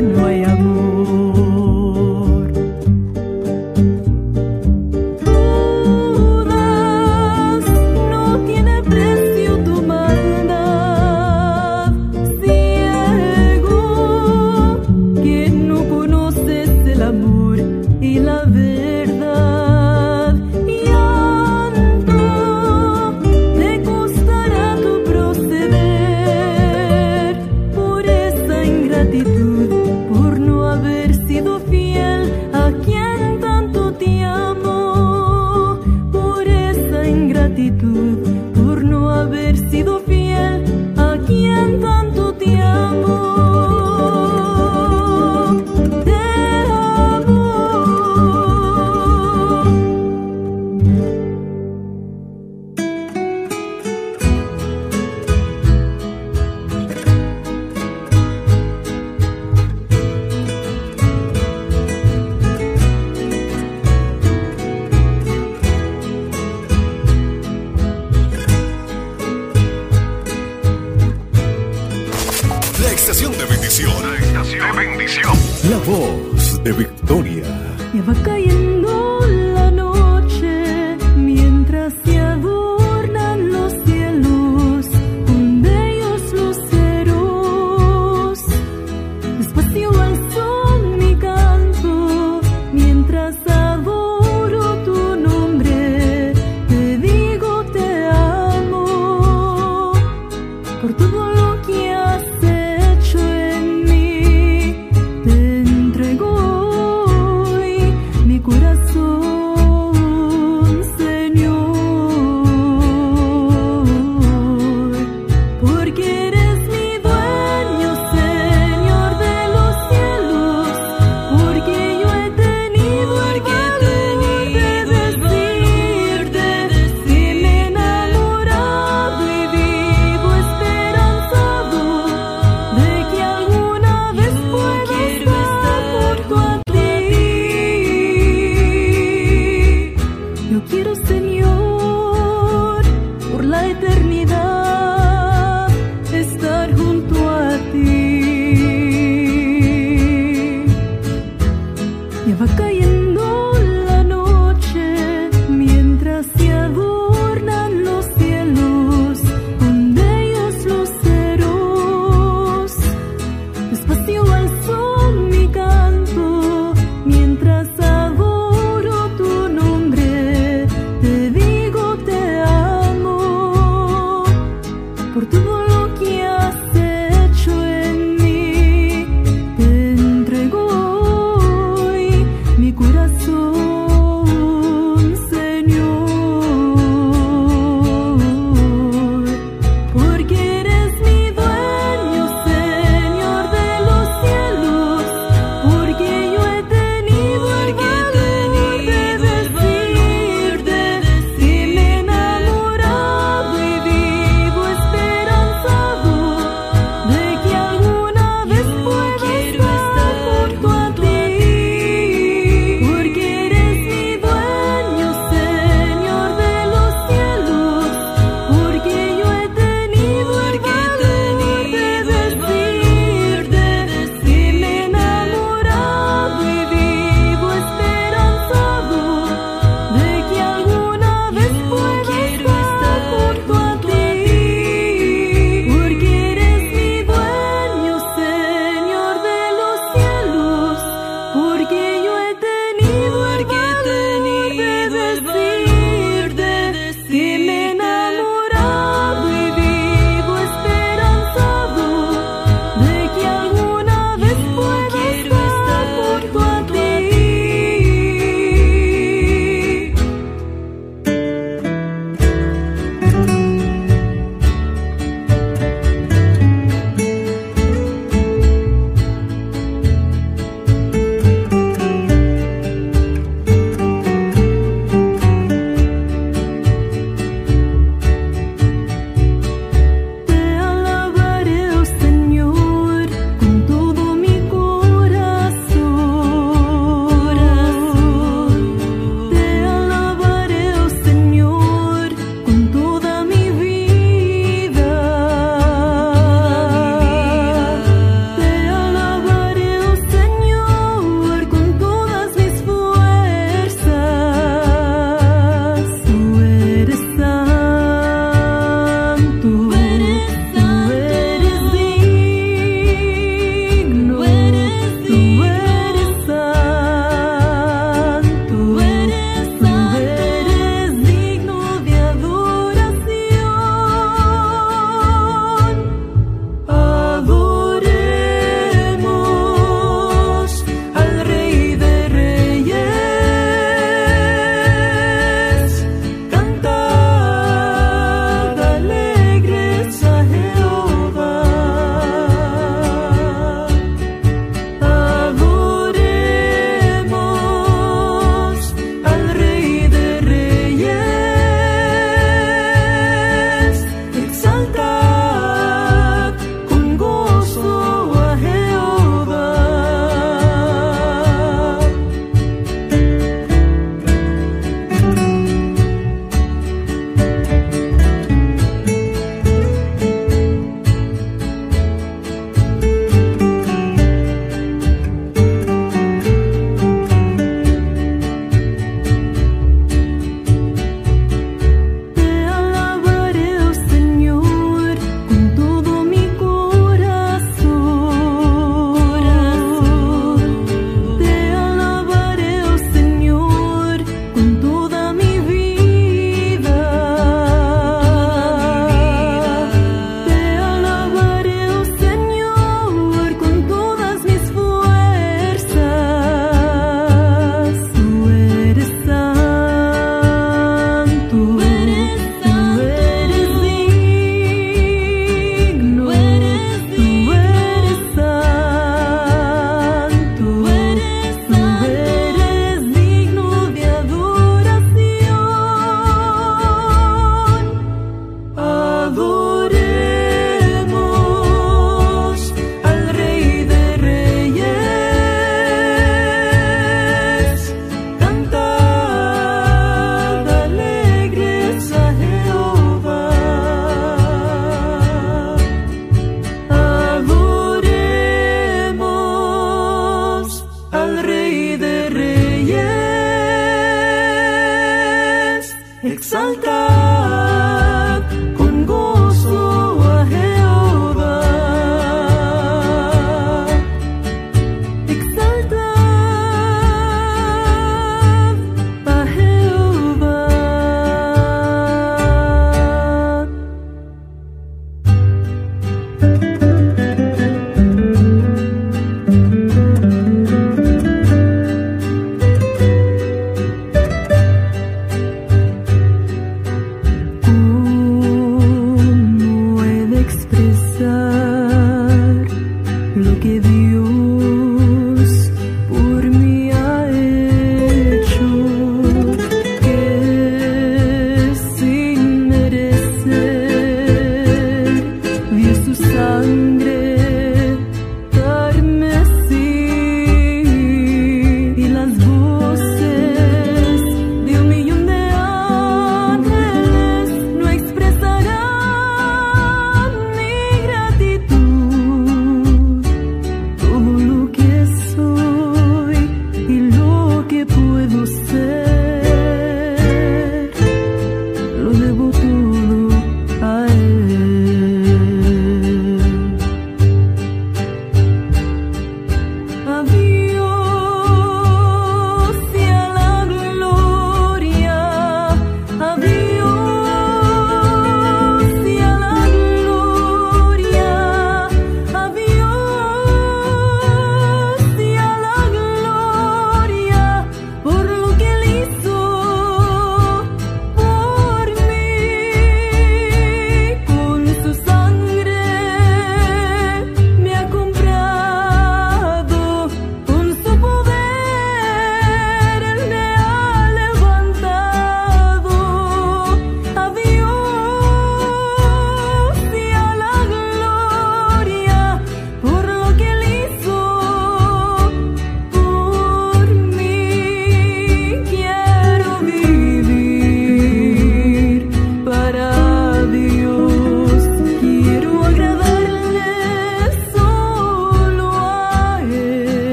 nueva. estación de bendición. La estación de bendición. La voz de Victoria.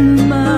my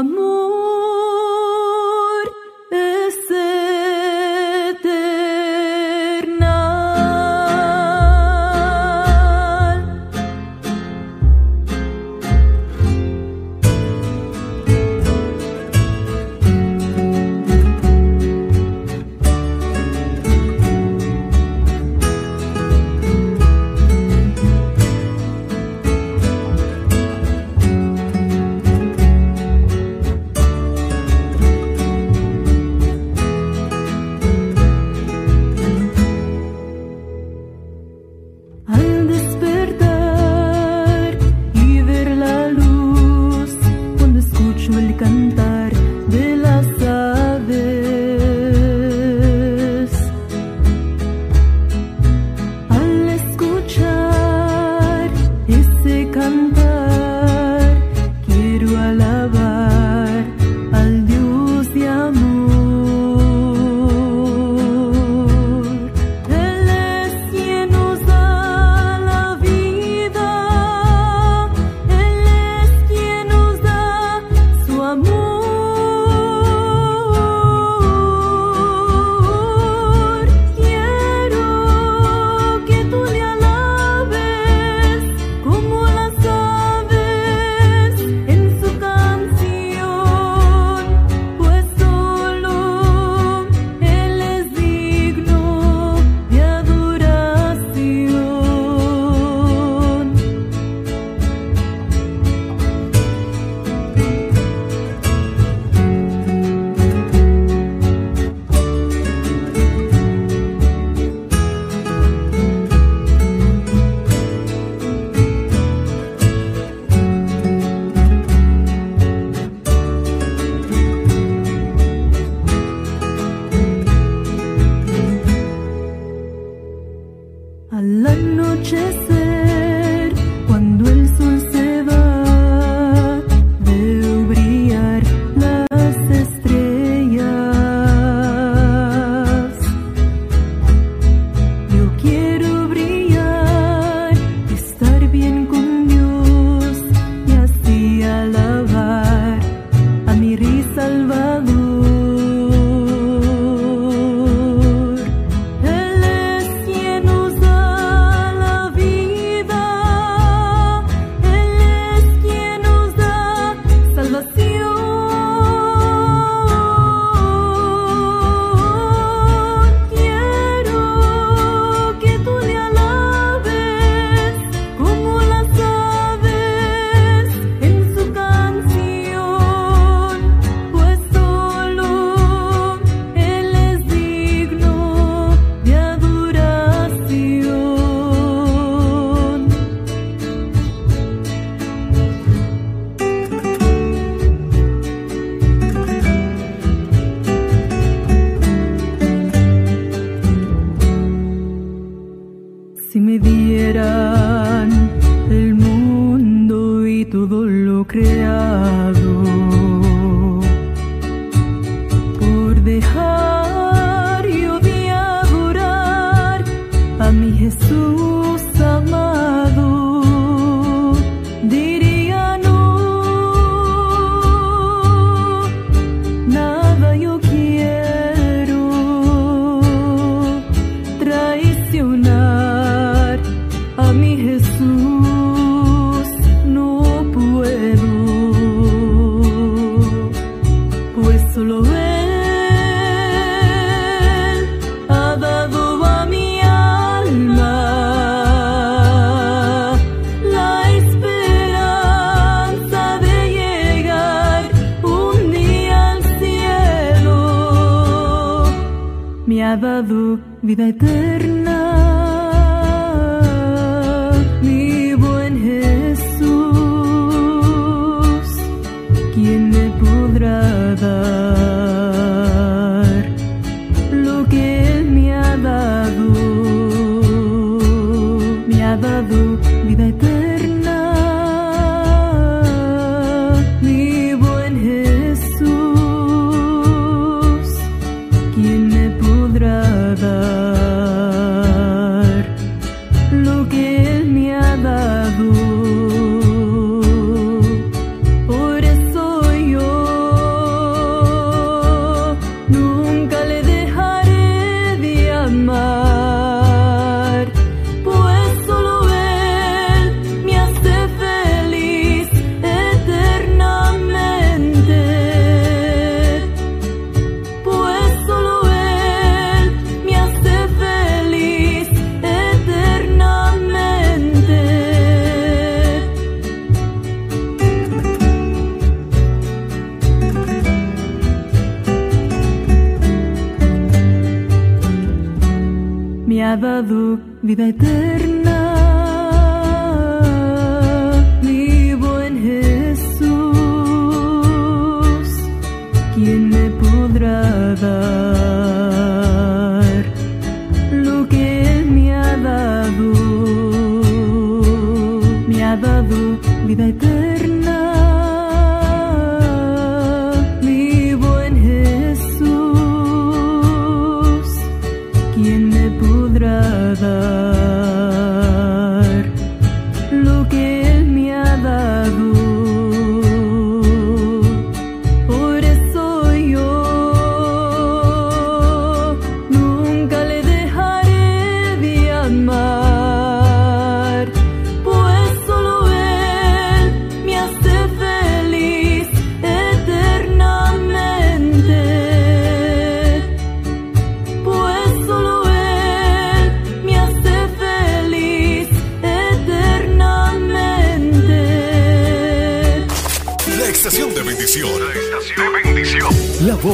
amor. Si me dieran el mundo y todo lo creado. vida eterna, mi buen Jesús, ¿quién me podrá dar?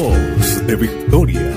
voz de victoria.